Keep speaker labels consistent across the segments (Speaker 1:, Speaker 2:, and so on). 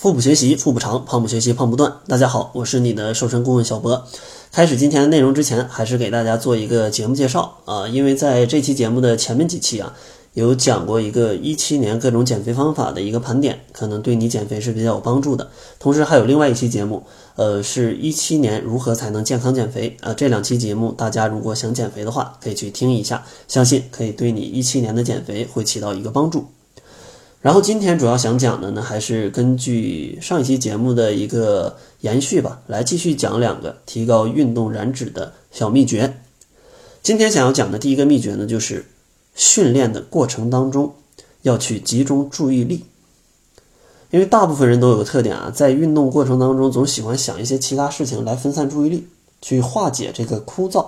Speaker 1: 腹部学习腹部长，胖不学习胖不断。大家好，我是你的瘦身顾问小博。开始今天的内容之前，还是给大家做一个节目介绍啊，因为在这期节目的前面几期啊，有讲过一个一七年各种减肥方法的一个盘点，可能对你减肥是比较有帮助的。同时还有另外一期节目，呃，是一七年如何才能健康减肥啊。这两期节目，大家如果想减肥的话，可以去听一下，相信可以对你一七年的减肥会起到一个帮助。然后今天主要想讲的呢，还是根据上一期节目的一个延续吧，来继续讲两个提高运动燃脂的小秘诀。今天想要讲的第一个秘诀呢，就是训练的过程当中要去集中注意力。因为大部分人都有个特点啊，在运动过程当中总喜欢想一些其他事情来分散注意力，去化解这个枯燥。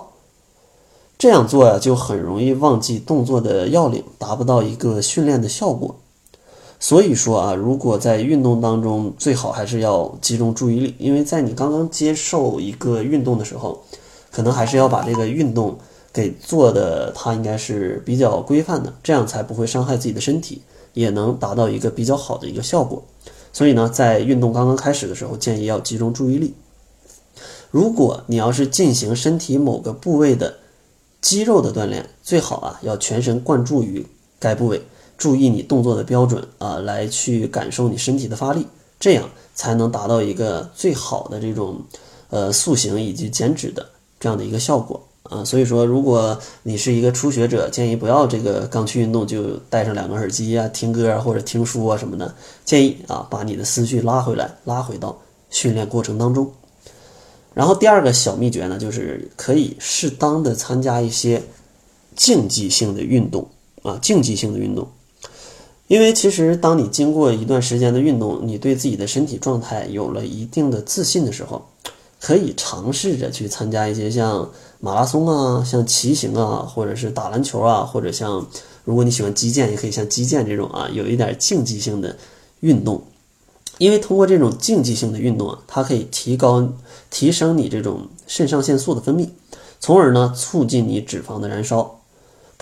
Speaker 1: 这样做呀，就很容易忘记动作的要领，达不到一个训练的效果。所以说啊，如果在运动当中，最好还是要集中注意力，因为在你刚刚接受一个运动的时候，可能还是要把这个运动给做的，它应该是比较规范的，这样才不会伤害自己的身体，也能达到一个比较好的一个效果。所以呢，在运动刚刚开始的时候，建议要集中注意力。如果你要是进行身体某个部位的肌肉的锻炼，最好啊要全神贯注于该部位。注意你动作的标准啊，来去感受你身体的发力，这样才能达到一个最好的这种呃塑形以及减脂的这样的一个效果啊。所以说，如果你是一个初学者，建议不要这个刚去运动就带上两个耳机啊，听歌啊或者听书啊什么的。建议啊，把你的思绪拉回来，拉回到训练过程当中。然后第二个小秘诀呢，就是可以适当的参加一些竞技性的运动啊，竞技性的运动。因为其实，当你经过一段时间的运动，你对自己的身体状态有了一定的自信的时候，可以尝试着去参加一些像马拉松啊、像骑行啊，或者是打篮球啊，或者像如果你喜欢击剑，也可以像击剑这种啊，有一点竞技性的运动。因为通过这种竞技性的运动啊，它可以提高、提升你这种肾上腺素的分泌，从而呢，促进你脂肪的燃烧。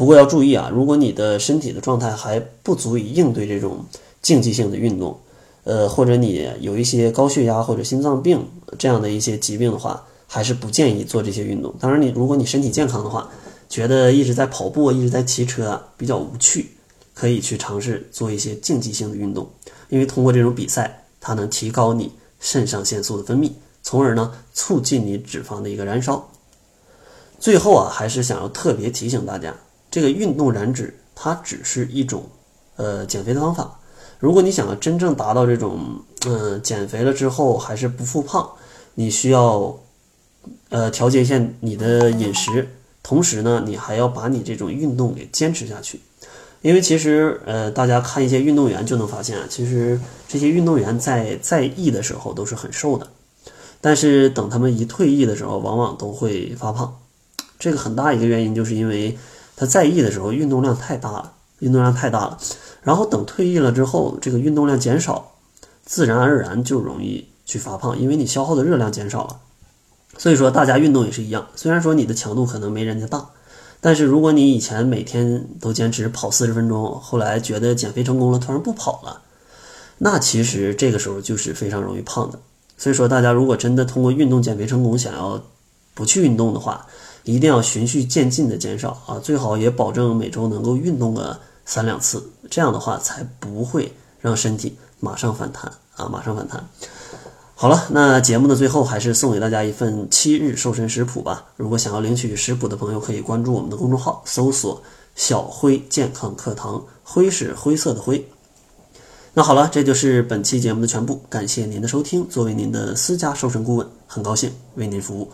Speaker 1: 不过要注意啊，如果你的身体的状态还不足以应对这种竞技性的运动，呃，或者你有一些高血压或者心脏病这样的一些疾病的话，还是不建议做这些运动。当然，你如果你身体健康的话，觉得一直在跑步、一直在骑车啊比较无趣，可以去尝试做一些竞技性的运动，因为通过这种比赛，它能提高你肾上腺素的分泌，从而呢促进你脂肪的一个燃烧。最后啊，还是想要特别提醒大家。这个运动燃脂，它只是一种，呃，减肥的方法。如果你想要真正达到这种，嗯，减肥了之后还是不复胖，你需要，呃，调节一下你的饮食，同时呢，你还要把你这种运动给坚持下去。因为其实，呃，大家看一些运动员就能发现啊，其实这些运动员在在役的时候都是很瘦的，但是等他们一退役的时候，往往都会发胖。这个很大一个原因就是因为。他在役的时候运动量太大了，运动量太大了，然后等退役了之后，这个运动量减少，自然而然就容易去发胖，因为你消耗的热量减少了。所以说，大家运动也是一样，虽然说你的强度可能没人家大，但是如果你以前每天都坚持跑四十分钟，后来觉得减肥成功了，突然不跑了，那其实这个时候就是非常容易胖的。所以说，大家如果真的通过运动减肥成功，想要不去运动的话，一定要循序渐进的减少啊，最好也保证每周能够运动个三两次，这样的话才不会让身体马上反弹啊，马上反弹。好了，那节目的最后还是送给大家一份七日瘦身食谱吧。如果想要领取食谱的朋友，可以关注我们的公众号，搜索“小辉健康课堂”，灰是灰色的灰。那好了，这就是本期节目的全部，感谢您的收听。作为您的私家瘦身顾问，很高兴为您服务。